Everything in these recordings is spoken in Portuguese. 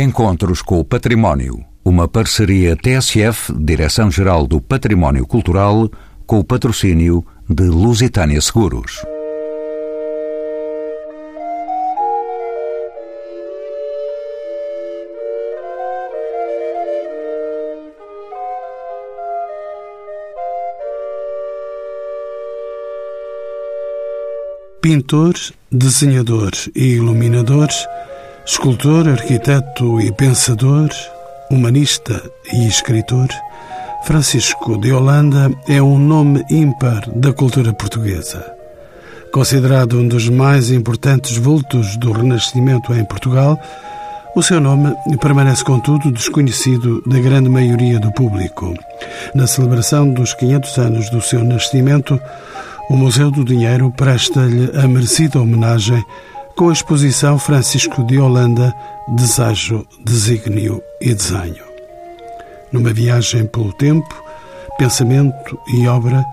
Encontros com o Património. Uma parceria TSF, Direção-Geral do Património Cultural, com o patrocínio de Lusitânia Seguros. Pintor, desenhador e iluminador, escultor, arquiteto e pensador, humanista e escritor, Francisco de Holanda é um nome ímpar da cultura portuguesa. Considerado um dos mais importantes vultos do Renascimento em Portugal, o seu nome permanece, contudo, desconhecido da grande maioria do público. Na celebração dos 500 anos do seu nascimento, o Museu do Dinheiro presta-lhe a merecida homenagem com a exposição Francisco de Holanda, Desejo, Desígnio e Desenho. Numa viagem pelo tempo, pensamento e obra,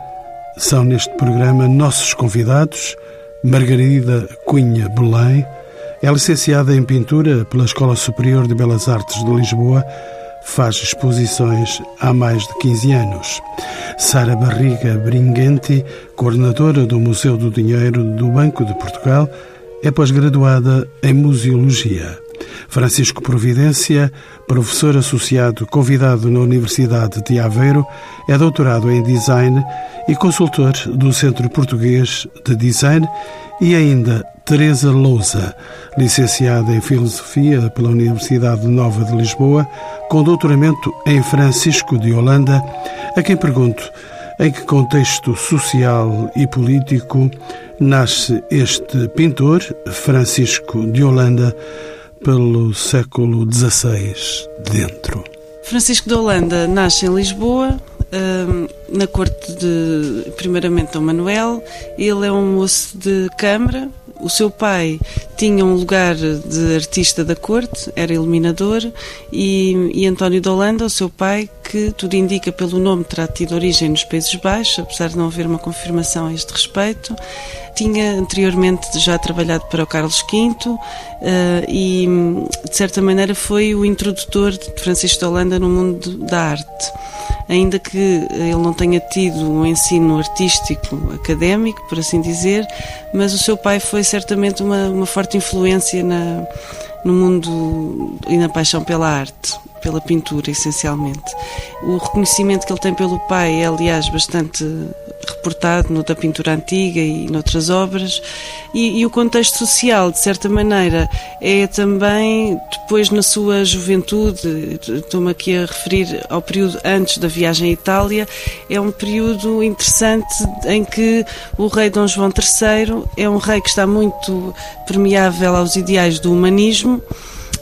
são neste programa nossos convidados Margarida Cunha Belém, é licenciada em pintura pela Escola Superior de Belas Artes de Lisboa, faz exposições há mais de 15 anos. Sara Barriga Bringuenti, coordenadora do Museu do Dinheiro do Banco de Portugal, é pós-graduada em Museologia. Francisco Providência, professor associado convidado na Universidade de Aveiro, é doutorado em Design e consultor do Centro Português de Design e ainda Teresa Lousa, licenciada em Filosofia pela Universidade Nova de Lisboa, com doutoramento em Francisco de Holanda, a quem pergunto em que contexto social e político nasce este pintor, Francisco de Holanda, pelo século XVI dentro. Francisco de Holanda nasce em Lisboa, hum, na corte de, primeiramente, Dom Manuel. Ele é um moço de câmara, o seu pai tinha um lugar de artista da corte, era iluminador, e, e António de Holanda, o seu pai, que tudo indica pelo nome terá tido origem nos Países Baixos, apesar de não haver uma confirmação a este respeito, tinha anteriormente já trabalhado para o Carlos V uh, e, de certa maneira, foi o introdutor de Francisco de Holanda no mundo da arte ainda que ele não tenha tido um ensino artístico académico, por assim dizer, mas o seu pai foi certamente uma, uma forte influência na, no mundo e na paixão pela arte, pela pintura, essencialmente. O reconhecimento que ele tem pelo pai é, aliás, bastante reportado no da pintura antiga e noutras obras, e, e, o contexto social, de certa maneira, é também, depois na sua juventude, estou-me aqui a referir ao período antes da viagem à Itália, é um período interessante em que o rei Dom João III é um rei que está muito permeável aos ideais do humanismo,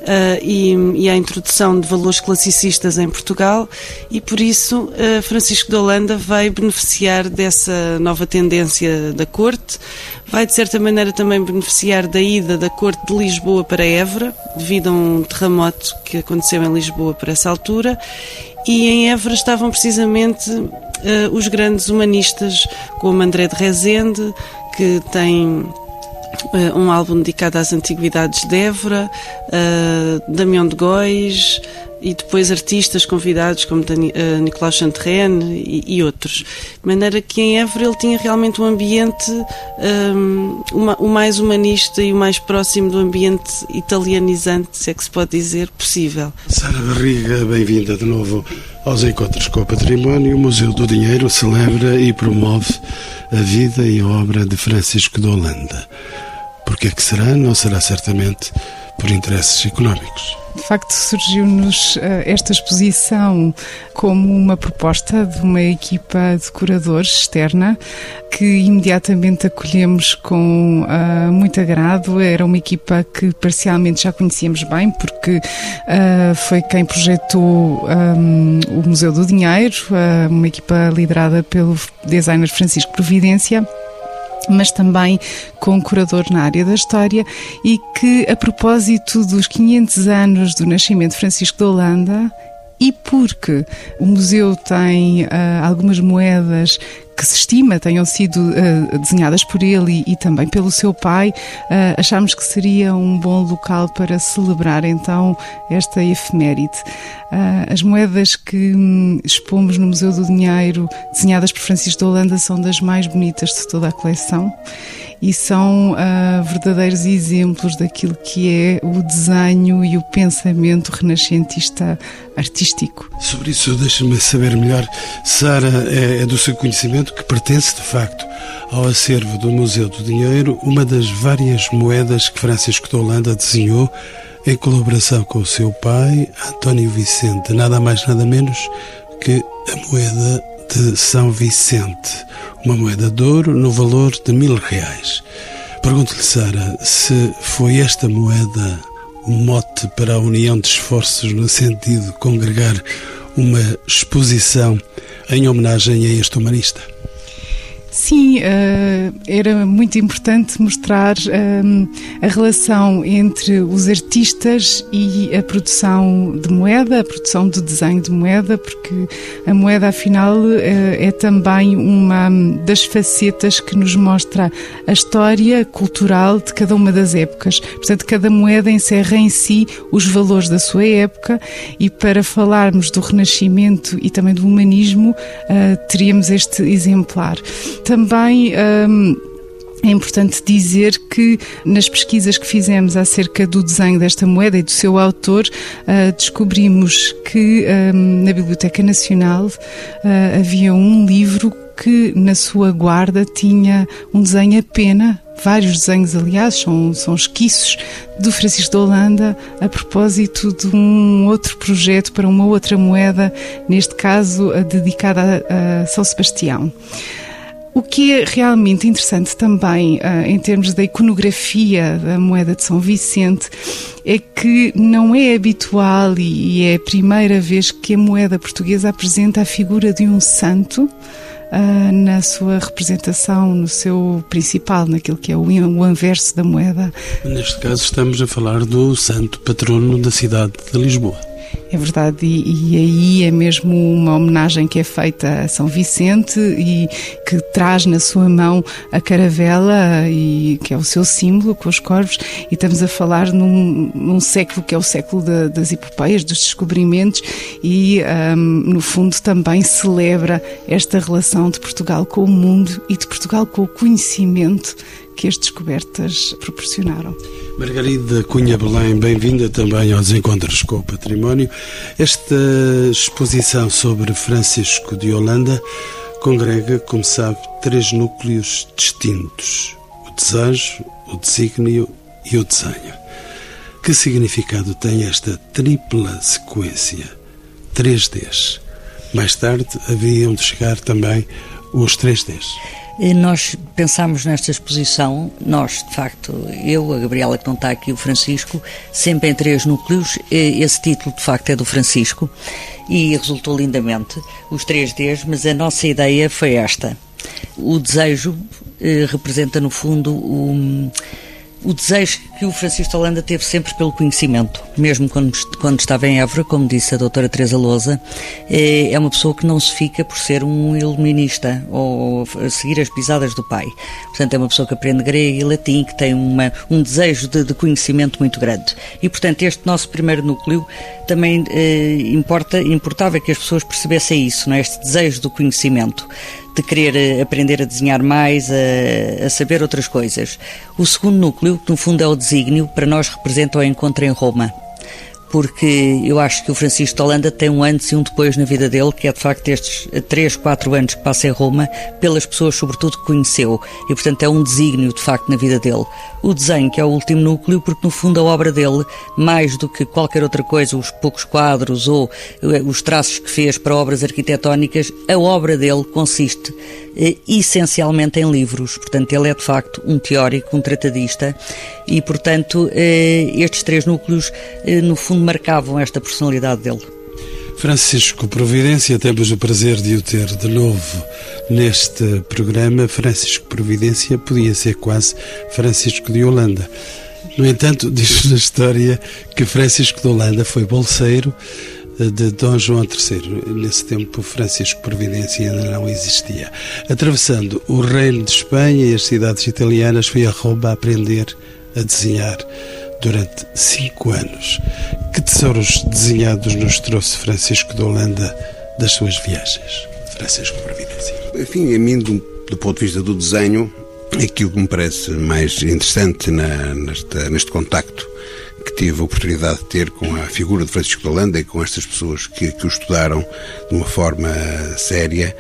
uh, e, e à introdução de valores classicistas em Portugal. E por isso uh, Francisco de Holanda vai beneficiar dessa nova tendência da corte, vai de certa maneira também beneficiar da ida da corte de Lisboa para Évora, devido a um terremoto que aconteceu em Lisboa por essa altura. E em Évora estavam precisamente uh, os grandes humanistas, como André de Rezende, que tem um álbum dedicado às antiguidades de Évora, uh, Damião de Góis e depois artistas convidados como uh, Nicolau Chanterrene e, e, outros. De maneira que em Évora ele tinha realmente um ambiente um, uma, o mais humanista e o mais próximo do ambiente italianizante, se é que se pode dizer, possível. Sara Barriga, bem-vinda de novo aos Encontros com o Património. O Museu do Dinheiro celebra e promove a vida e obra de Francisco de Holanda. Por que é que será? Não será certamente por interesses económicos. De facto, surgiu-nos eh, esta exposição como uma proposta de uma equipa de curadores externa que imediatamente acolhemos com uh, muito agrado. Era uma equipa que parcialmente já conhecíamos bem, porque uh, foi quem projetou um, o Museu do Dinheiro, uh, uma equipa liderada pelo designer Francisco Providência mas também com curador na área da história e que, a propósito dos 500 anos do nascimento de Francisco de Holanda, e porque o museu tem uh, algumas moedas que se estima tenham sido uh, desenhadas por ele e, e, também pelo seu pai, uh, achamos que seria um bom local para celebrar então esta efeméride. Uh, as moedas que um, expomos no Museu do Dinheiro, desenhadas por Francisco de Holanda, são das mais bonitas de toda a coleção e são verdadeiros exemplos daquilo que é o desenho e o pensamento renascentista artístico. Sobre isso, deixa-me saber melhor. Sara, é, é do seu conhecimento que pertence, de facto, ao acervo do Museu do Dinheiro uma das várias moedas que Francisco de Holanda desenhou em colaboração com o seu pai, António Vicente, nada mais nada menos que a moeda de São Vicente, uma moeda de ouro no valor de mil reais. Pergunto-lhe, Sara, se foi esta moeda o mote para a união de esforços no sentido de congregar uma exposição em homenagem a este humanista. Sim, uh, era muito importante mostrar uh, a relação entre os artistas e a produção de moeda, a produção de desenho de moeda, porque a moeda, afinal, uh, é também uma das facetas que nos mostra a história cultural de cada uma das épocas. Portanto, cada moeda encerra em si os valores da sua época e para falarmos do Renascimento e também do humanismo, teríamos este exemplar. Também. Um, é importante dizer que nas pesquisas que fizemos acerca do desenho desta moeda e do seu autor, uh, descobrimos que um, na Biblioteca Nacional uh, havia um livro que na sua guarda tinha um desenho a pena, vários desenhos, aliás, são, são esquiços do Francisco de Holanda a propósito de um outro projeto para uma outra moeda, neste caso dedicada a São Sebastião. O que é realmente interessante também, uh, em termos da iconografia da moeda de São Vicente, é que não é habitual e é a primeira vez que a moeda portuguesa apresenta a figura de um santo. Uh, na sua representação, no seu principal, naquilo que é o anverso da moeda. Neste caso, estamos a falar do santo patrono da cidade de Lisboa. É verdade, e, e, aí é mesmo uma homenagem que é feita a São Vicente e que traz na sua mão a caravela, e, que é o seu símbolo com os corvos, e estamos a falar num, num século que é o século das epopeias, dos descobrimentos, e um, no fundo também celebra esta relação de Portugal com o mundo e de Portugal com o conhecimento que as descobertas proporcionaram. Margarida Cunha Belém, bem-vinda também aos Encontros com o Património. Esta exposição sobre Francisco de Holanda congrega, como sabe, três núcleos distintos: o desejo, o desígnio e o desenho. Que significado tem esta tripla sequência? Três Ds. Mais tarde haviam de chegar também os três Ds. Nós pensámos nesta exposição, nós, de facto, eu, a Gabriela que não está aqui, o Francisco, sempre em três núcleos. Esse título, de facto, é do Francisco e resultou lindamente, os três Ds, mas a nossa ideia foi esta. O desejo eh, representa, no fundo, o o desejo que o Francisco Holanda teve sempre pelo conhecimento, mesmo quando, quando estava em Évora, como disse a doutora Teresa Lousa, é, é uma pessoa que não se fica por ser um iluminista ou seguir as pisadas do pai. Portanto, é uma pessoa que aprende grego e latim, que tem uma, um desejo de, de conhecimento muito grande. E, portanto, este nosso primeiro núcleo também eh, importa, importava que as pessoas percebessem isso, não é? este desejo do conhecimento de querer eh, aprender a desenhar mais, a, a, saber outras coisas. O segundo núcleo, que no fundo é o desígnio, para nós representa o encontro em Roma porque eu acho que o Francisco de Holanda tem um antes e um depois na vida dele, que é de facto estes 3, 4 anos que passa em Roma, pelas pessoas sobretudo que conheceu, e portanto é um desígnio de facto na vida dele. O desenho, que é o último núcleo, porque no fundo a obra dele, mais do que qualquer outra coisa, os poucos quadros ou eh, os traços que fez para obras arquitetónicas, a obra dele consiste eh, essencialmente em livros. Portanto, ele é de facto um teórico, um tratadista, e portanto eh, estes três núcleos, no fundo, marcavam esta personalidade dele. Francisco Providência, temos o prazer de o ter de novo neste programa. Francisco Providência podia ser quase Francisco de Holanda. No entanto, diz na história que Francisco de Holanda foi bolseiro de Dom João III. Nesse tempo, Francisco Providência ainda não existia. Atravessando o Reino de Espanha e as cidades italianas, foi a Roma aprender a desenhar durante cinco anos. Que tesouros desenhados nos trouxe Francisco de Holanda das suas viagens? Francisco Providência. Enfim, a mim, do, do ponto de vista do desenho, aquilo que me parece mais interessante na, nesta, neste contacto que tive a oportunidade de ter com a figura de Francisco de Holanda e com estas pessoas que, que o estudaram de uma forma séria,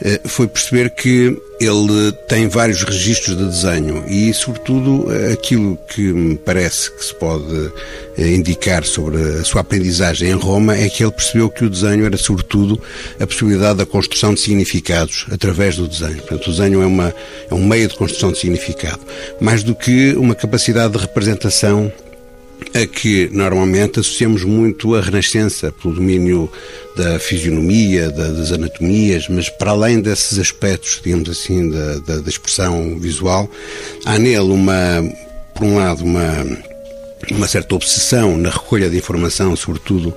eh, foi perceber que ele tem vários registros de desenho e, sobretudo, aquilo que me parece que se pode eh, indicar sobre a sua aprendizagem em Roma é que ele percebeu que o desenho era, sobretudo, a possibilidade da construção de significados através do desenho. Portanto, o desenho é, uma, é um meio de construção de significado, mais do que uma capacidade de representação a que normalmente associamos muito a Renascença, pelo domínio da fisionomia, da, das anatomias, mas para além desses aspectos, digamos assim, da, da, da expressão visual, há nele uma, por um lado, uma uma certa obsessão na recolha de informação, sobretudo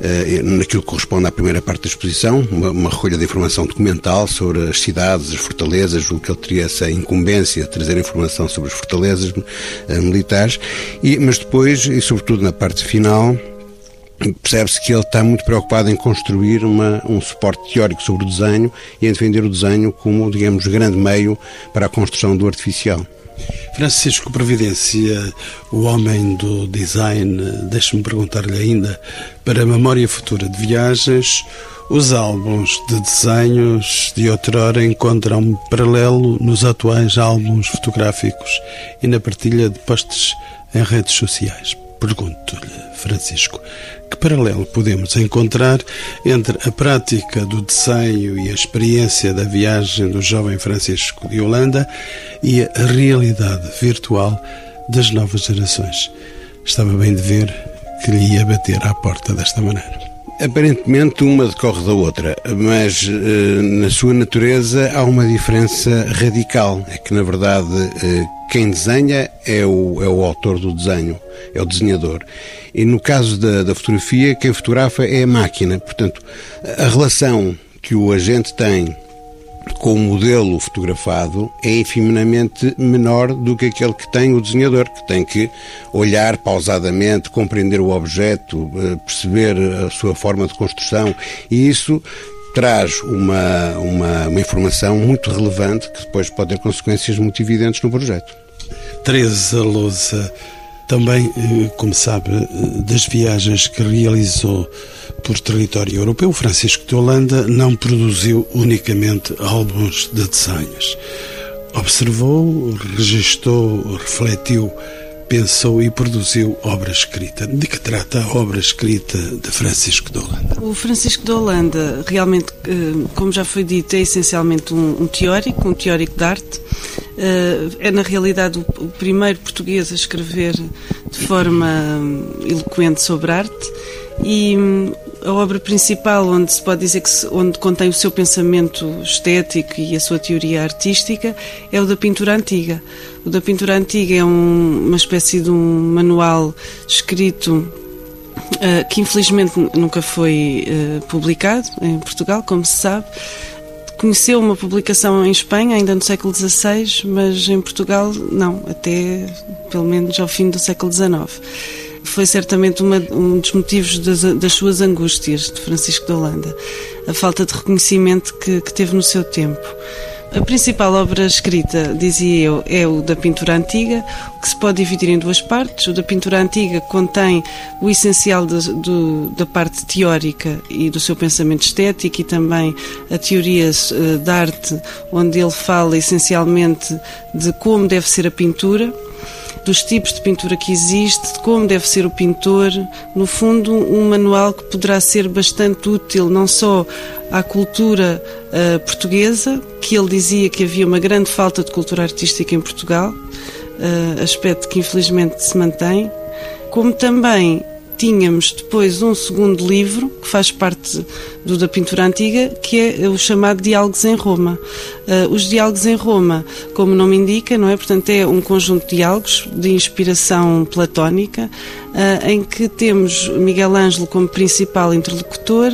eh, naquilo que corresponde à primeira parte da exposição, uma, uma, recolha de informação documental sobre as cidades, as fortalezas, o que ele teria essa incumbência de trazer informação sobre as fortalezas eh, militares, e, mas depois, e sobretudo na parte final, percebe-se que ele está muito preocupado em construir uma, um suporte teórico sobre o desenho e em defender o desenho como, digamos, grande meio para a construção do artificial. Francisco Providência, o homem do design, deixe-me perguntar-lhe ainda, para a memória futura de viagens, os álbuns de desenhos de outrora encontram paralelo nos atuais álbuns fotográficos e na partilha de posts em redes sociais. Pergunto-lhe, Francisco, que paralelo podemos encontrar entre a prática do desenho e a experiência da viagem do jovem Francisco de Holanda e a realidade virtual das novas gerações? Estava bem de ver que lhe ia bater à porta desta maneira. Aparentemente uma decorre da outra, mas eh, na sua natureza há uma diferença radical. É que, na verdade, eh, quem desenha é o, é o autor do desenho, é o desenhador. E no caso da, da fotografia, quem fotografa é a máquina. Portanto, a relação que o agente tem com o modelo fotografado é infinitamente menor do que aquele que tem o desenhador, que tem que olhar pausadamente, compreender o objeto, eh, perceber a sua forma de construção e isso traz uma, uma, uma informação muito relevante que depois pode ter consequências muito evidentes no projeto. Teresa Lousa, também, eh, como sabe, eh, das viagens que realizou por território europeu, Francisco de Holanda não produziu unicamente álbuns de desenhos. Observou, registou, refletiu, pensou e produziu obra escrita. De que trata a obra escrita de Francisco de Holanda? O Francisco de Holanda, realmente, eh, como já foi dito, é essencialmente um teórico, um teórico de arte. É, na realidade, o primeiro português a escrever de forma hum, eloquente sobre arte e hum, a obra principal, onde se pode dizer que se, onde contém o seu pensamento estético e a sua teoria artística, é o da pintura antiga. O da pintura antiga é um, uma espécie de um manual escrito uh, que infelizmente nunca foi uh, publicado em Portugal, como se sabe. Conheceu uma publicação em Espanha, ainda no século XVI, mas em Portugal não, até pelo menos ao fim do século XIX foi certamente uma, um dos motivos das, das, suas angústias de Francisco de Holanda, a falta de reconhecimento que, que teve no seu tempo. A principal obra escrita, dizia eu, é o da pintura antiga, que se pode dividir em duas partes. O da pintura antiga contém o essencial do, da parte teórica e do seu pensamento estético e também a teoria uh, da arte, onde ele fala essencialmente de como deve ser a pintura dos tipos de pintura que existe, de como deve ser o pintor. No fundo, um manual que poderá ser bastante útil não só à cultura uh, portuguesa, que ele dizia que havia uma grande falta de cultura artística em Portugal, uh, aspecto que infelizmente se mantém, como também tínhamos depois um segundo livro, que faz parte do da pintura antiga, que é o chamado Diálogos em Roma. Uh, os Diálogos em Roma, como o nome indica, não é? Portanto, é um conjunto de diálogos de inspiração platónica, uh, em que temos Miguel Ângelo como principal interlocutor,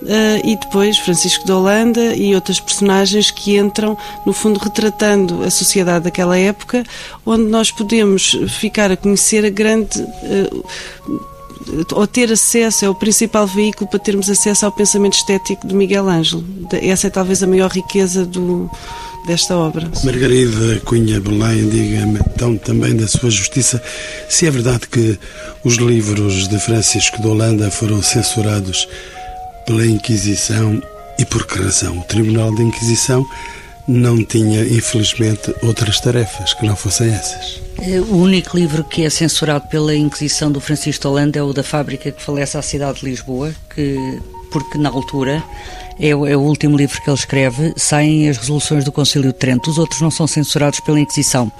Uh, e depois Francisco de Holanda e outras personagens que entram, no fundo, retratando a sociedade daquela época, onde nós podemos ficar a conhecer a grande. Ou ter acesso, é o principal veículo para termos acesso ao pensamento estético de Miguel Ângelo. Essa é talvez a maior riqueza do, desta obra. Margarida Cunha Belém, diga-me então também da sua justiça se é verdade que os livros de Francisco de Holanda foram censurados pela Inquisição e por que razão? O Tribunal da Inquisição não tinha, infelizmente, outras tarefas que não fossem essas. Eh, o único livro que é censurado pela Inquisição do Francisco Holanda é o da fábrica que falece à cidade de Lisboa, que, porque na altura é o, é o, último livro que ele escreve, saem as resoluções do Concílio de Trento. Os outros não são censurados pela Inquisição.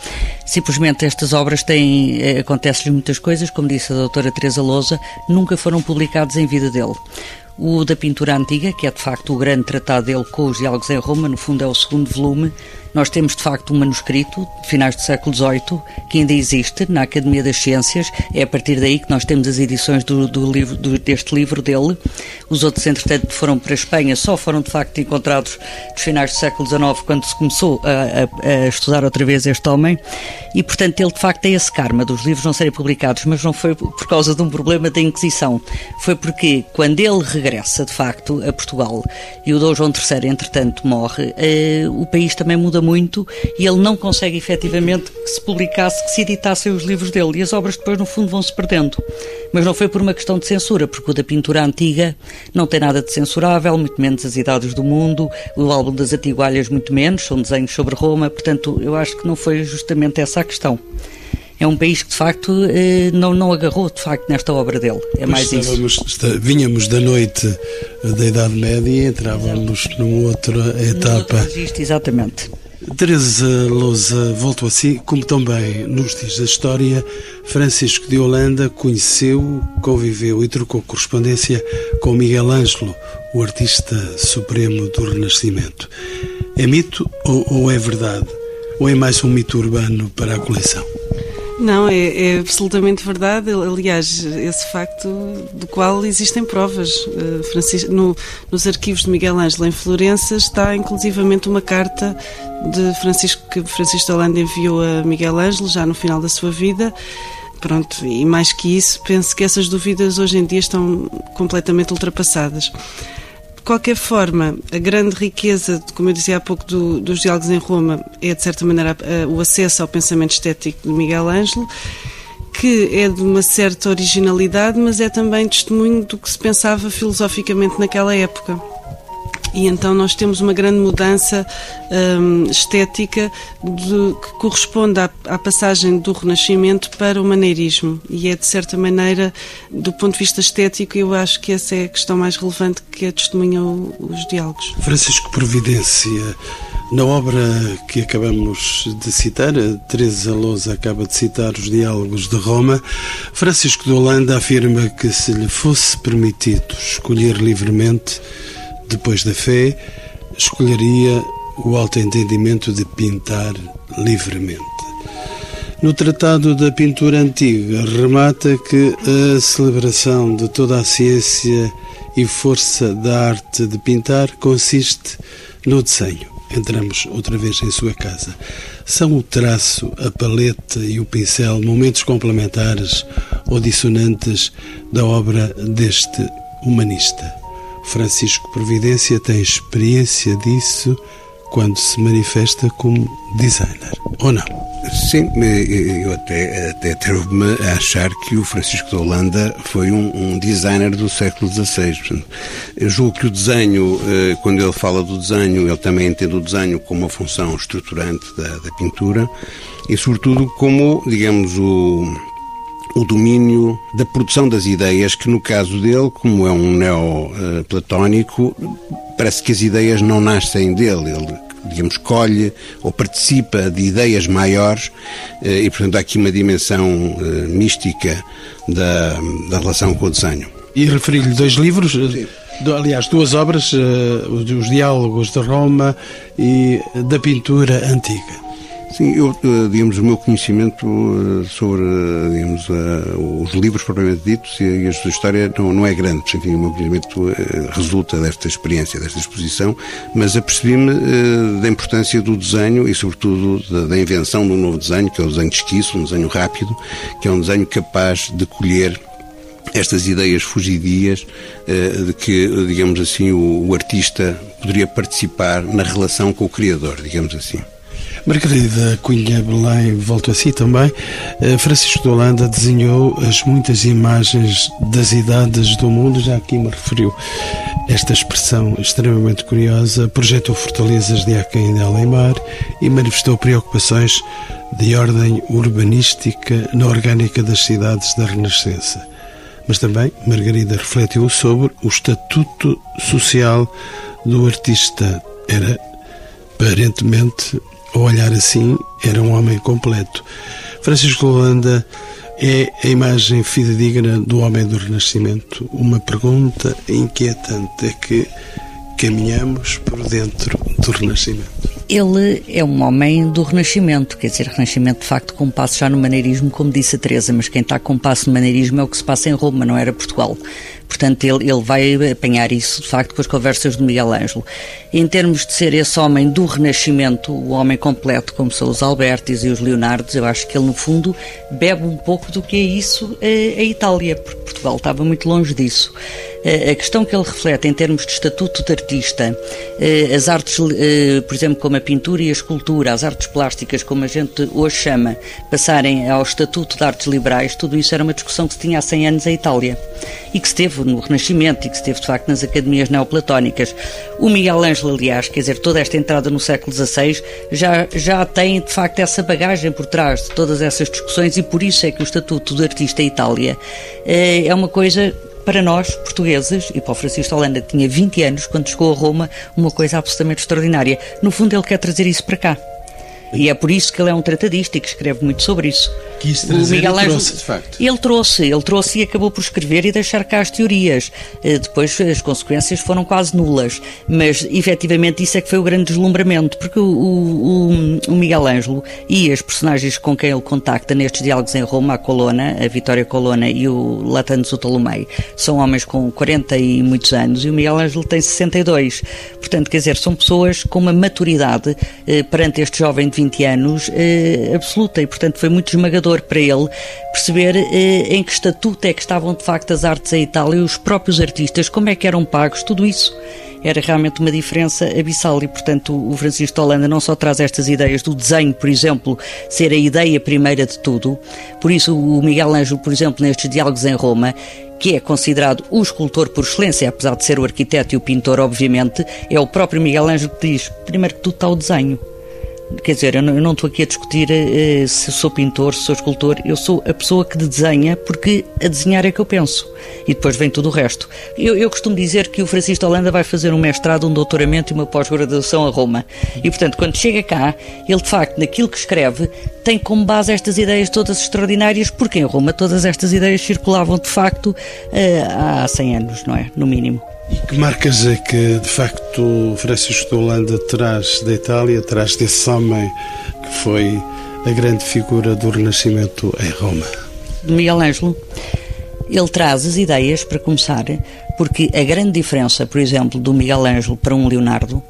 Simplesmente estas obras têm, eh, acontece-lhes muitas coisas, como disse a doutora Teresa Lousa, nunca foram publicados em vida dele. O da pintura antiga, que é de facto o grande tratado dele com os diálogos em Roma, no fundo é o segundo volume, nós temos de facto um manuscrito, de finais do século XVIII, que ainda existe na Academia das Ciências. É a partir daí que nós temos as edições do, do livro, do, deste livro dele. Os outros, entretanto, foram para a Espanha, só foram de facto encontrados nos finais do século XIX, quando se começou a, a, a estudar outra vez este homem. E, portanto, ele de facto tem esse karma dos livros não serem publicados, mas não foi por causa de um problema da Inquisição. Foi porque, quando ele regressa, de facto, a Portugal e o Dom João III, entretanto, morre, eh, o país também muda muda muito e ele não consegue efetivamente que se publicasse, que se editassem os livros dele e as obras depois no fundo vão se perdendo. Mas não foi por uma questão de censura, porque o da pintura antiga não tem nada de censurável, muito menos as idades do mundo, o álbum das Atigualhas muito menos, são desenhos sobre Roma, portanto eu acho que não foi justamente essa a questão é um país que de facto eh, não, não agarrou de facto nesta obra dele. É pois mais isso. Está, vinhamos da noite da Idade Média e entrávamos numa outra etapa. Existe, exatamente. Teresa Lousa, volto a si, como também nos diz a história, Francisco de Holanda conheceu, conviveu e trocou correspondência com Miguel Ângelo, o artista supremo do Renascimento. É mito ou, ou é verdade? Ou é mais um mito urbano para a coleção? Não, é, é, absolutamente verdade. Aliás, esse facto do qual existem provas. Uh, Francisco, no, nos arquivos de Miguel Ângelo em Florença está inclusivamente uma carta de Francisco que Francisco de Holanda enviou a Miguel Ângelo já no final da sua vida. Pronto, e mais que isso, penso que essas dúvidas hoje em dia estão completamente ultrapassadas qualquer forma, a grande riqueza, como eu dizia há pouco, do, dos diálogos em Roma é, de certa maneira, o acesso ao pensamento estético de Miguel Ângelo, que é de uma certa originalidade, mas é também testemunho do que se pensava filosoficamente naquela época. E então nós temos uma grande mudança hum, estética de, que corresponde à, à, passagem do Renascimento para o maneirismo. E é, de certa maneira, do ponto de vista estético, eu acho que essa é a questão mais relevante que é testemunha os diálogos. Francisco Providência, na obra que acabamos de citar, Teresa Lousa acaba de citar os diálogos de Roma, Francisco de Holanda afirma que se lhe fosse permitido escolher livremente depois da fé, escolheria o alto entendimento de pintar livremente. No Tratado da Pintura Antiga, remata que a celebração de toda a ciência e força da arte de pintar consiste no desenho. Entramos outra vez em sua casa. São o traço, a paleta e o pincel momentos complementares ou dissonantes da obra deste humanista. Francisco Providência tem experiência disso quando se manifesta como designer, ou não? Sim, eu até, até atrevo-me a achar que o Francisco de Holanda foi um, um, designer do século XVI. Eu julgo que o desenho, eh, quando ele fala do desenho, ele também entende o desenho como uma função estruturante da, da pintura e, sobretudo, como, digamos, o, o domínio da produção das ideias, que no caso dele, como é um neo-platónico, parece que as ideias não nascem dele. Ele digamos, colhe ou participa de ideias maiores eh, e, portanto, há aqui uma dimensão eh, mística da, da relação com o desenho. E referi-lhe dois livros, Sim. aliás, duas obras, os Diálogos de Roma e da Pintura Antiga. Sim, eu, eh, digamos, o meu conhecimento eh, sobre, eh, digamos, os livros propriamente ditos e a história não, não é grande, enfim, o meu conhecimento resulta desta experiência, desta exposição, mas apercebi-me da importância do desenho e, sobretudo, da, da invenção de um novo desenho, que é o desenho de esquiço, um desenho rápido, que é um desenho capaz de colher estas ideias fugidias de que, digamos assim, o, o artista poderia participar na relação com o criador, digamos assim. Margarida Cunha Belém, volto a si também. Eh, Francisco de Holanda desenhou as muitas imagens das idades do mundo, já aqui me referiu esta expressão extremamente curiosa, projetou fortalezas de Aquém de Alemar e manifestou preocupações de ordem urbanística na orgânica das cidades da Renascença. Mas também Margarida refletiu sobre o estatuto social do artista. Era aparentemente ao olhar assim, era um homem completo. Francisco Holanda é a imagem fidedigna do homem do Renascimento. Uma pergunta inquietante é que caminhamos por dentro do Renascimento. Ele é um homem do Renascimento, quer dizer, Renascimento de facto com passo já no maneirismo, como disse a Teresa, mas quem está com passo no maneirismo é o que se passa em Roma, não era Portugal. Portanto, ele, ele vai apanhar isso, de facto, com as conversas do Miguel Ângelo. Em termos de ser esse homem do Renascimento, o homem completo, como são os Albertis e os Leonardos, eu acho que ele, no fundo, bebe um pouco do que é isso a, a Itália, porque Portugal estava muito longe disso. A questão que ele reflete em termos de estatuto de artista, as artes, por exemplo, como a pintura e a escultura, as artes plásticas, como a gente hoje chama, passarem ao estatuto de artes liberais, tudo isso era uma discussão que se tinha há 100 anos em Itália e que se teve no Renascimento e que se teve, de facto, nas academias neoplatónicas. O Miguel Ângelo, aliás, quer dizer, toda esta entrada no século XVI já, já tem, de facto, essa bagagem por trás de todas essas discussões e por isso é que o Estatuto de Artista Itália eh, é uma coisa para nós, portugueses, e para o Francisco Holanda, que tinha 20 anos quando chegou a Roma, uma coisa absolutamente extraordinária. No fundo, ele quer trazer isso para cá. E é por isso que ele é um tratadista e que escreve muito sobre isso. Quis trazer o Miguel Ângelo, trouxe, de facto. Ele trouxe, ele trouxe e acabou por escrever e deixar cá as teorias. Eh, depois as consequências foram quase nulas, mas efetivamente isso é que foi o grande deslumbramento, porque o, o, o Miguel Ângelo e as personagens com quem ele contacta nestes diálogos em Roma, a Colonna, a Vitória Colonna e o Latano Zutalomei, são homens com 40 e muitos anos e o Miguel Ângelo tem 62. Portanto, quer dizer, são pessoas com uma maturidade eh, perante este jovem de 20 anos eh, absoluta e, portanto, foi muito esmagador para ele perceber eh, em que estatuto é que estavam de facto as artes em Itália, os próprios artistas, como é que eram pagos, tudo isso era realmente uma diferença abissal e, portanto, o Francisco de Holanda não só traz estas ideias do desenho, por exemplo, ser a ideia primeira de tudo, por isso o Miguel Ângelo, por exemplo, nestes diálogos em Roma, que é considerado o escultor por excelência, apesar de ser o arquiteto e o pintor, obviamente, é o próprio Miguel Ângelo que diz, primeiro que tudo está o desenho. Quer dizer, eu não, estou aqui a discutir uh, se sou pintor, se sou escultor, eu sou a pessoa que desenha porque a desenhar é que eu penso. E depois vem tudo o resto. Eu, eu costumo dizer que o Francisco Holanda vai fazer um mestrado, um doutoramento e uma pós-graduação a Roma. E portanto, quando chega cá, ele de facto, naquilo que escreve, tem como base estas ideias todas extraordinárias, porque em Roma todas estas ideias circulavam de facto uh, há 100 anos, não é? No mínimo. E que marcas é que, de facto, Francisco de Holanda traz da Itália, traz desse homem que foi a grande figura do Renascimento em Roma? Miguel Ângelo. Ele traz as ideias, para começar, porque a grande diferença, por exemplo, do Miguel Ângelo para um Leonardo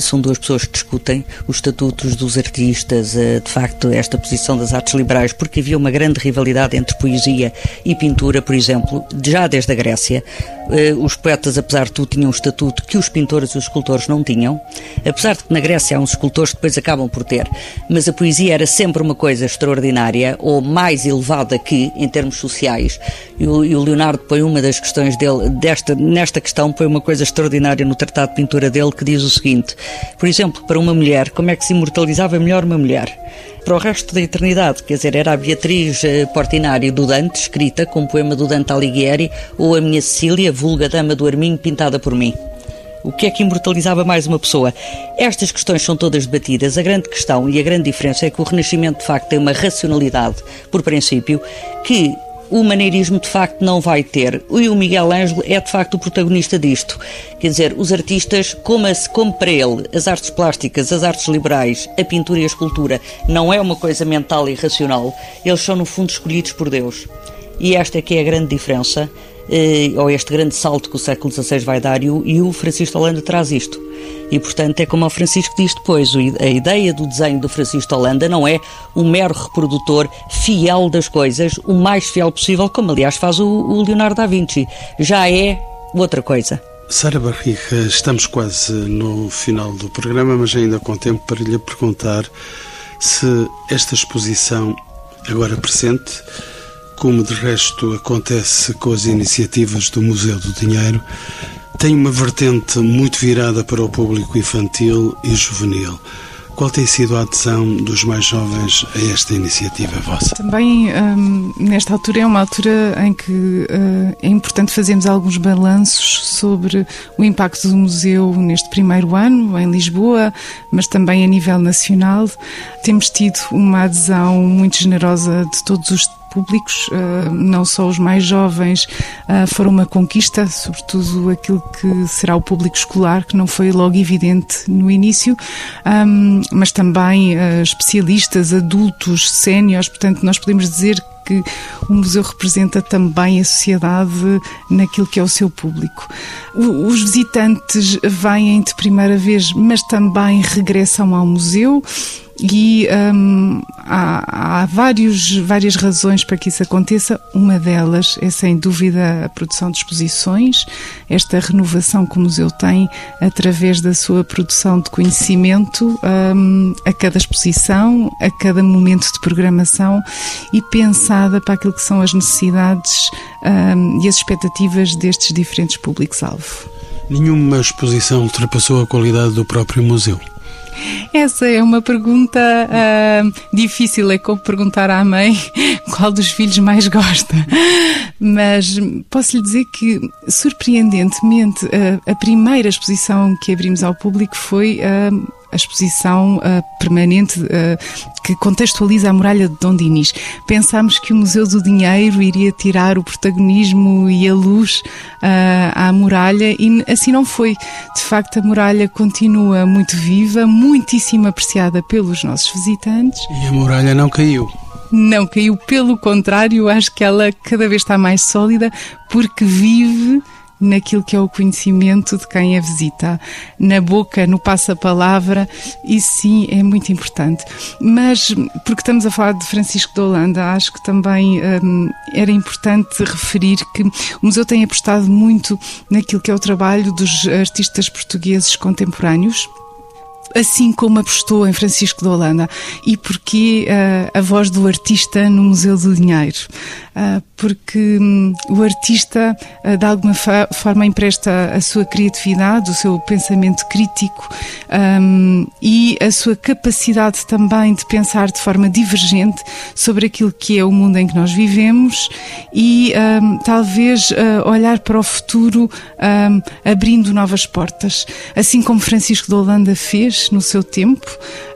são duas pessoas que discutem os estatutos dos artistas, eh, de facto, esta posição das artes liberais, porque havia uma grande rivalidade entre poesia e pintura, por exemplo, já desde a Grécia. Eh, os poetas, apesar de tudo, tinham um estatuto que os pintores e os escultores não tinham, apesar de que na Grécia há uns escultores que depois acabam por ter, mas a poesia era sempre uma coisa extraordinária ou mais elevada que, em termos sociais, e o Leonardo põe uma das questões dele, desta, nesta questão, põe uma coisa extraordinária no Tratado de Pintura dele que diz o seguinte seguinte: por exemplo, para uma mulher, como é que se imortalizava melhor uma mulher? Para o resto da eternidade, quer dizer, era a Beatriz eh, Portinari do Dante, escrita com um poema do Dante Alighieri, ou a minha Cecília, vulga dama do Arminho, pintada por mim. O que é que imortalizava mais uma pessoa? Estas questões são todas debatidas. A grande questão e a grande diferença é que o Renascimento, de facto, tem uma racionalidade, por princípio, que o maneirismo de facto não vai ter. E o Miguel Ângelo é de facto o protagonista disto. Quer dizer, os artistas, como, como para ele, as artes plásticas, as artes liberais, a pintura e a escultura não é uma coisa mental e racional, eles são no fundo escolhidos por Deus. E esta é que é a grande diferença, ou este grande salto que o século XVI vai dar, e o, e o Francisco Holanda traz isto. E, portanto, é como o Francisco diz depois: a ideia do desenho do Francisco Holanda não é um mero reprodutor fiel das coisas, o mais fiel possível, como aliás faz o, o Leonardo da Vinci. Já é outra coisa. Sara Barriga, estamos quase no final do programa, mas ainda com tempo para lhe perguntar se esta exposição, agora presente, como de resto acontece com as iniciativas do Museu do Dinheiro, tem uma vertente muito virada para o público infantil e juvenil. Qual tem sido a adesão dos mais jovens a esta iniciativa vossa? Também, hum, nesta altura, é uma altura em que uh, é importante fazermos alguns balanços sobre o impacto do museu neste primeiro ano, em Lisboa, mas também a nível nacional. Temos tido uma adesão muito generosa de todos os públicos, eh, não só os mais jovens, eh, foram uma conquista, sobretudo aquilo que será o público escolar, que não foi logo evidente no início, mas também eh, especialistas, adultos, séniores, portanto, nós podemos dizer que o museu representa também a sociedade naquilo que é o seu público. Os visitantes vêm de primeira vez, mas também regressam ao museu e hum, há, há vários, várias razões para que isso aconteça. Uma delas é, sem dúvida, a produção de exposições, esta renovação que o museu tem através da sua produção de conhecimento hum, a cada exposição, a cada momento de programação e pensada para aquilo que são as necessidades hum, e as expectativas destes diferentes públicos-alvo. Nenhuma exposição ultrapassou a qualidade do próprio museu. Essa é uma pergunta uh, difícil, é como perguntar à mãe qual dos filhos mais gosta. Mas posso lhe dizer que, surpreendentemente, uh, a primeira exposição que abrimos ao público foi. Uh, a exposição uh, permanente uh, que contextualiza a muralha de Dom Dinis. Pensámos que o Museu do Dinheiro iria tirar o protagonismo e a luz uh, à muralha e assim não foi. De facto, a muralha continua muito viva, muitíssimo apreciada pelos nossos visitantes. E a muralha não caiu não caiu, pelo contrário, acho que ela cada vez está mais sólida porque vive naquilo que é o conhecimento de quem a visita, na boca, no passa-palavra, isso sim é muito importante. Mas, porque estamos a falar de Francisco de Holanda, acho que também hum, era importante referir que o museu tem apostado muito naquilo que é o trabalho dos artistas portugueses contemporâneos assim como apostou em Francisco de Holanda. E porquê uh, a voz do artista no Museu do Dinheiro? Uh, porque um, o artista, uh, de alguma forma, empresta a sua criatividade, o seu pensamento crítico um, e a sua capacidade também de pensar de forma divergente sobre aquilo que é o mundo em que nós vivemos e um, talvez olhar para o futuro abrindo novas portas. Assim como Francisco de Holanda fez no seu tempo.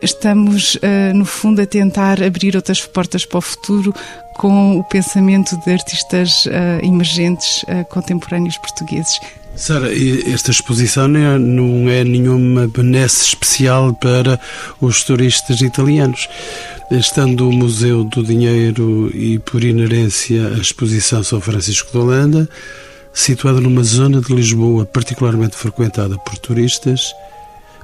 Estamos, uh, no fundo, a tentar abrir outras portas para o futuro com o pensamento de artistas uh, emergentes uh, contemporâneos portugueses. Sara, esta exposição não é nenhuma benesse especial para os turistas italianos. Estando o Museu do Dinheiro e, por inerência, a exposição São Francisco de Holanda, situada numa zona de Lisboa particularmente frequentada por turistas,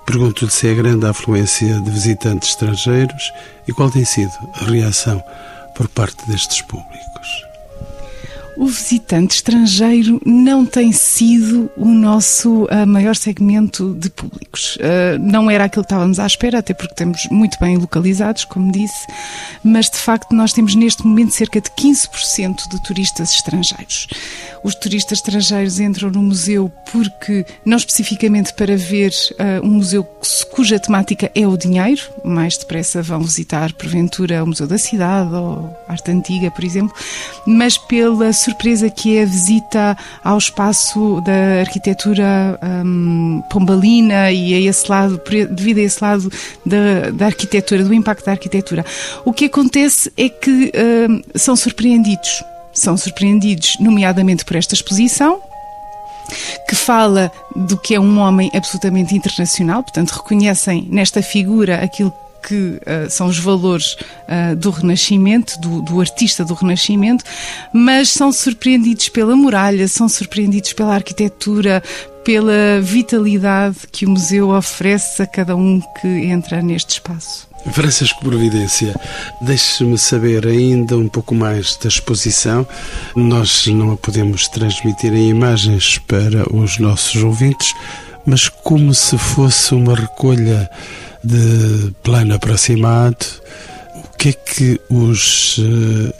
Pergunto-lhe se é grande a afluência de visitantes estrangeiros e qual tem sido a reação por parte destes públicos o visitante estrangeiro não tem sido o nosso uh, maior segmento de públicos. Uh, não era aquilo que estávamos à espera, até porque estamos muito bem localizados, como disse, mas de facto nós temos neste momento cerca de 15% de turistas estrangeiros. Os turistas estrangeiros entram no museu porque, não especificamente para ver uh, um museu cuja temática é o dinheiro, mais depressa vão visitar, porventura, o Museu da Cidade ou Arte Antiga, por exemplo, mas pela surpresa que é a visita ao espaço da arquitetura um, pombalina e a esse lado, devido a esse lado da, da, arquitetura, do impacto da arquitetura. O que acontece é que um, são surpreendidos. São surpreendidos, nomeadamente por esta exposição, que fala do que é um homem absolutamente internacional, portanto, reconhecem nesta figura aquilo que uh, são os valores uh, do Renascimento, do, do, artista do Renascimento, mas são surpreendidos pela muralha, são surpreendidos pela arquitetura, pela vitalidade que o museu oferece a cada um que entra neste espaço. Francisco Providência, deixe-me saber ainda um pouco mais da exposição. Nós não a podemos transmitir em imagens para os nossos ouvintes, mas como se fosse uma recolha de plano aproximado, o que é que os uh,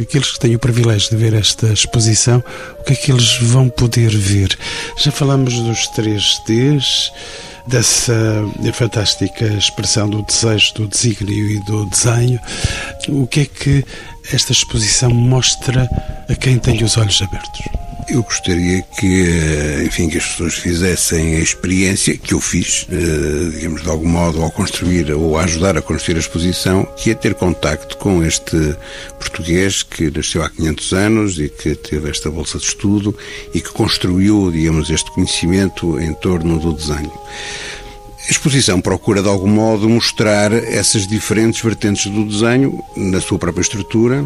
aqueles que têm o privilégio de ver esta exposição, o que é que eles vão poder ver? Já falamos dos 3Ds, dessa fantástica expressão do desejo, do desígnio e do desenho. O que é que esta exposição mostra a quem tem os olhos abertos? Eu gostaria que, eh, enfim, que as pessoas fizessem a experiência que eu fiz, eh, digamos, de algum modo, ao construir ou a ajudar a construir a exposição, que é ter contacto com este português que nasceu há 500 anos e que teve esta bolsa de estudo e que construiu, digamos, este conhecimento em torno do desenho. A exposição procura, de algum modo, mostrar essas diferentes vertentes do desenho na sua própria estrutura,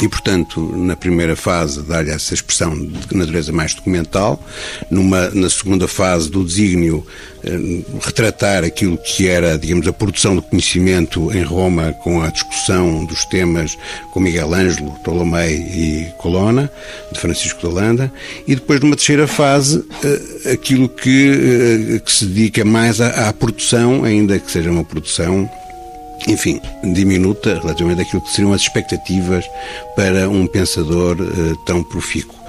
e, portanto, na primeira fase, dar-lhe essa expressão de natureza mais documental, numa, na segunda fase do desígnio, eh, retratar aquilo que era, digamos, a produção do conhecimento em Roma com a discussão dos temas com Miguel Ângelo, Ptolomei e Colonna, de Francisco de Holanda, e depois, numa terceira fase, eh, aquilo que, eh, que se dedica mais à, à produção, ainda que seja uma produção enfim, diminuta relativamente àquilo que seriam as expectativas para um pensador uh, tão profícuo.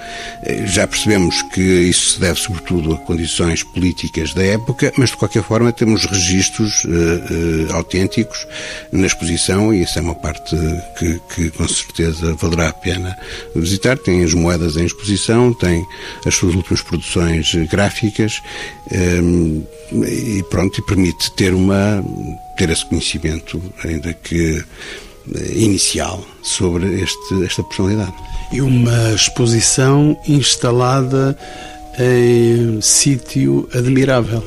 Eh, já percebemos que isso se deve sobretudo a condições políticas da época, mas de qualquer forma temos registros uh, uh, autênticos na exposição e essa é uma parte que, que, com certeza valerá a pena visitar. Tem as moedas em exposição, tem as suas últimas produções gráficas um, e pronto, e permite ter uma ter esse conhecimento, ainda que eh, inicial, sobre este, esta personalidade. E uma exposição instalada em sítio admirável.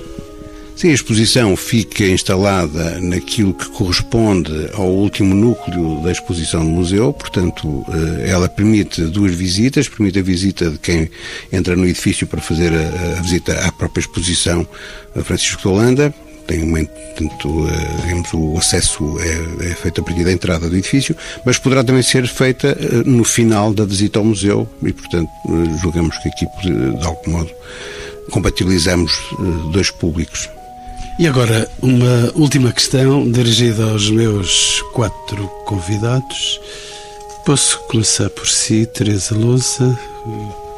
Sim, a exposição fica instalada naquilo que corresponde ao último núcleo da exposição do museu, portanto, eh, ela permite duas visitas, permite a visita de quem entra no edifício para fazer a, visita à própria exposição a Francisco de Holanda, tem uma, portanto, eh, digamos, o acesso é, é, feito a partir da entrada do edifício, mas poderá também ser feita eh, no final da visita ao museu e, portanto, eh, julgamos que aqui, de algum modo, compatibilizamos dois públicos. E agora, uma última questão dirigida aos meus quatro convidados. Posso começar por si, Teresa Lousa,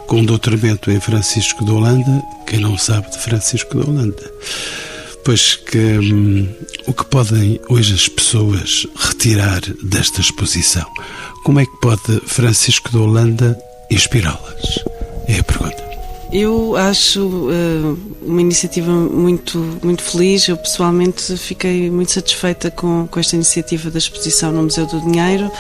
com doutoramento em Francisco de Holanda. Quem não sabe de Francisco de Holanda? Pois que hum, o que podem hoje as pessoas retirar desta exposição? Como é que pode Francisco de Holanda inspirá-las? É a pergunta. Eu acho uh, uma iniciativa muito, muito feliz. Eu pessoalmente fiquei muito satisfeita com, com esta iniciativa da exposição no Museu do Dinheiro. Uh,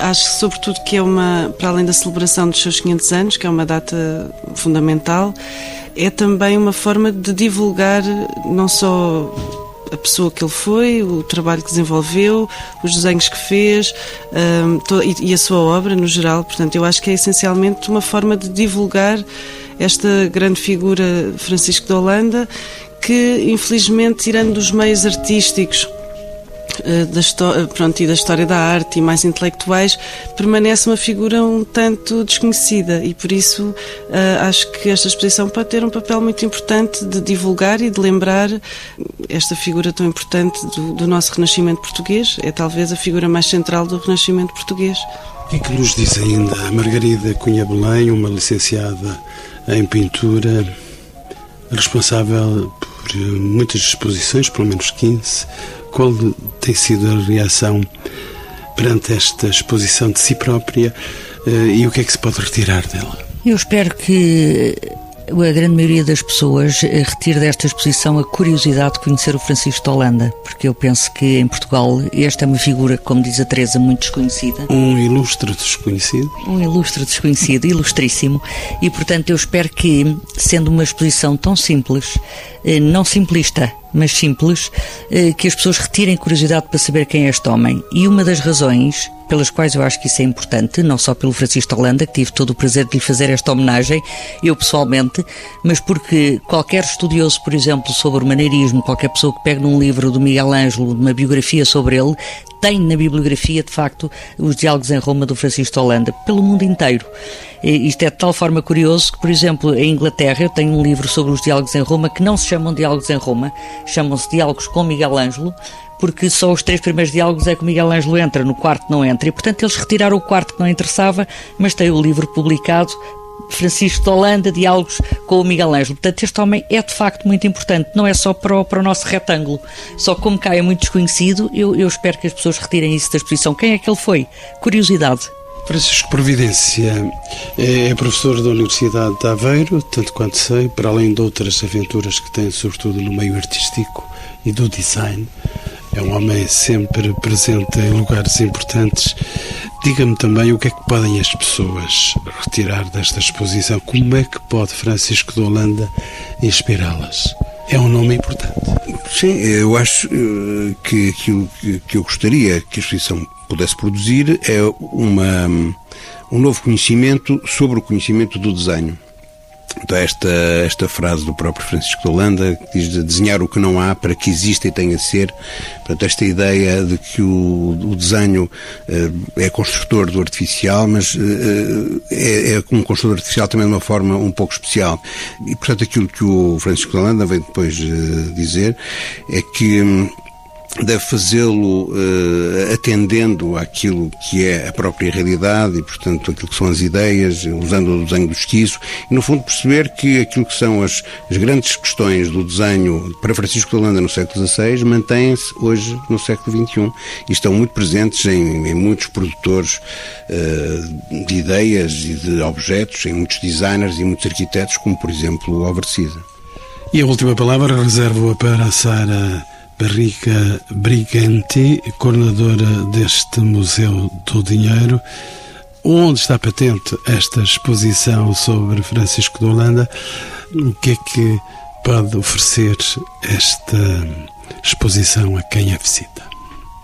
acho sobretudo que é uma, para além da celebração dos seus 500 anos, que é uma data fundamental, é também uma forma de divulgar não só a pessoa que ele foi, o trabalho que desenvolveu, os desenhos que fez um, e, a sua obra no geral. Portanto, eu acho que é essencialmente uma forma de divulgar esta grande figura Francisco de Holanda, que infelizmente, tirando dos meios artísticos da, eh, pronto, e da história da arte e mais intelectuais, permanece uma figura um tanto desconhecida e por isso uh, acho que esta exposição pode ter um papel muito importante de divulgar e de lembrar esta figura tão importante do, do nosso Renascimento português. É talvez a figura mais central do Renascimento português. O que é que nos diz ainda a Margarida Cunha Belém, uma licenciada em pintura, responsável por muitas exposições, pelo menos 15, qual tem sido a reação perante esta exposição de si própria e o que é que se pode retirar dela? Eu espero que a grande maioria das pessoas eh, retira desta exposição a curiosidade de conhecer o Francisco de Holanda, porque eu penso que em Portugal esta é uma figura, como diz a Teresa, muito desconhecida. Um ilustre desconhecido. Um ilustre desconhecido, ilustríssimo, e portanto eu espero que, sendo uma exposição tão simples, eh, não simplista, mas simples, eh, que as pessoas retirem curiosidade para saber quem é este homem. E uma das razões pelas quais eu acho que isso é importante, não só pelo Francisco Holanda, que tive todo o prazer de lhe fazer esta homenagem, eu pessoalmente, mas porque qualquer estudioso, por exemplo, sobre o maneirismo, qualquer pessoa que pegue num livro do Miguel Ângelo, uma biografia sobre ele, tem na bibliografia, de facto, os diálogos em Roma do Francisco Holanda, pelo mundo inteiro. Isto é de tal forma curioso que, por exemplo, em Inglaterra, eu tenho um livro sobre os diálogos em Roma que não se chamam diálogos em Roma, chamam-se diálogos com Miguel Ângelo, porque só os três primeiros diálogos é que Miguel Ângelo entra, no quarto não entra. E, portanto, eles retiraram o quarto que não interessava, mas tem o livro publicado Francisco de Holanda, diálogos com o Miguel Ângelo. Portanto, este homem é de facto muito importante, não é só para o, para o nosso retângulo. Só como cá é muito desconhecido, eu, eu espero que as pessoas retirem isso da exposição. Quem é que ele foi? Curiosidade. Francisco Providência é professor da Universidade de Aveiro, tanto quanto sei, para além de outras aventuras que tem, sobretudo no meio artístico e do design. É um homem sempre presente em lugares importantes. Diga-me também o que é que podem as pessoas retirar desta exposição. Como é que pode Francisco de Holanda inspirá-las? É um nome importante. Sim, eu acho eh, que aquilo que eu gostaria que a exposição pudesse produzir é uma, um novo conhecimento sobre o conhecimento do desenho. Então, esta, esta frase do próprio Francisco de Holanda, que diz de desenhar o que não há para que exista e tenha de ser. Portanto, esta ideia de que o, o desenho uh, é construtor do artificial, mas uh, é, é um construtor artificial também de uma forma um pouco especial. E, portanto, aquilo que o Francisco de Holanda vem depois dizer é que. Um, deve fazê-lo uh, atendendo àquilo que é a própria realidade e, portanto, aquilo que são as ideias, usando o desenho do esquizo, e, no fundo, perceber que aquilo que são as, as grandes questões do desenho para Francisco de Holanda no século XVI mantêm-se hoje no século XXI e estão muito presentes em, em muitos produtores uh, de ideias e de objetos, em muitos designers e muitos arquitetos, como, por exemplo, o Alvarcida. E a última palavra reservo-a para a Sara Barriga Briganti, coordenadora deste Museu do Dinheiro, onde está patente esta exposição sobre Francisco de Holanda. O que é que pode oferecer esta exposição a quem a visita?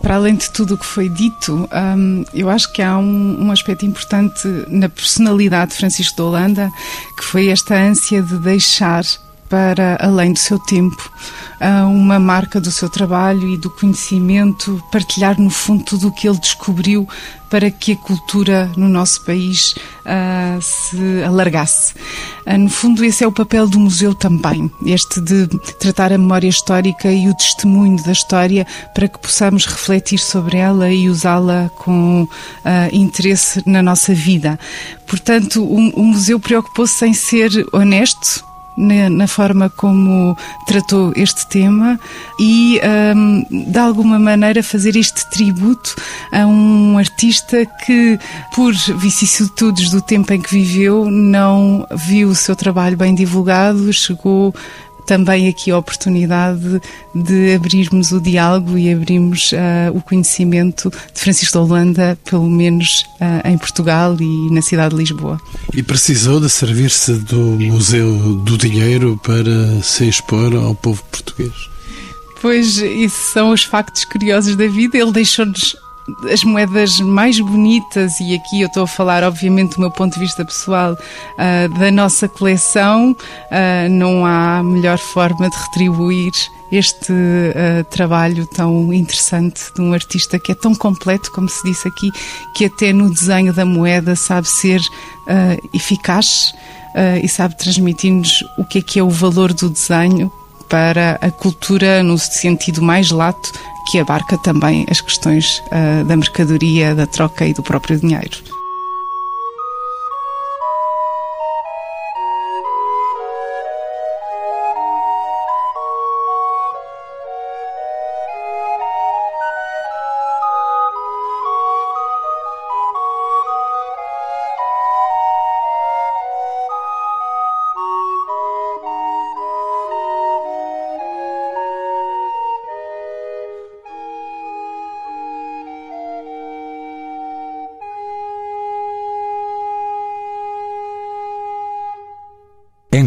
Para além de tudo o que foi dito, um, eu acho que há um, um, aspecto importante na personalidade de Francisco de Holanda, que foi esta ânsia de deixar para além do seu tempo, uma marca do seu trabalho e do conhecimento, partilhar no fundo tudo o que ele descobriu para que a cultura no nosso país uh, se alargasse. Uh, no fundo, esse é o papel do museu também, este de tratar a memória histórica e o testemunho da história para que possamos refletir sobre ela e usá-la com uh, interesse na nossa vida. Portanto, o, o museu preocupou-se em ser honesto na, na, forma como tratou este tema e, um, de alguma maneira, fazer este tributo a um artista que, por vicissitudes do tempo em que viveu, não viu o seu trabalho bem divulgado, chegou também aqui a oportunidade de abrirmos o diálogo e abrirmos uh, o conhecimento de Francisco de Holanda, pelo menos uh, em Portugal e na cidade de Lisboa. E precisou de servir-se do Museu do Dinheiro para se expor ao povo português? Pois, isso são os factos curiosos da vida. Ele deixou-nos as moedas mais bonitas, e aqui eu estou a falar, obviamente, do meu ponto de vista pessoal, uh, da nossa coleção, uh, não há melhor forma de retribuir este uh, trabalho tão interessante de um artista que é tão completo, como se disse aqui, que até no desenho da moeda sabe ser eficaz e sabe transmitir-nos o que é que é o valor do desenho para a cultura no sentido mais lato que abarca também as questões uh, da mercadoria, da troca e do próprio dinheiro.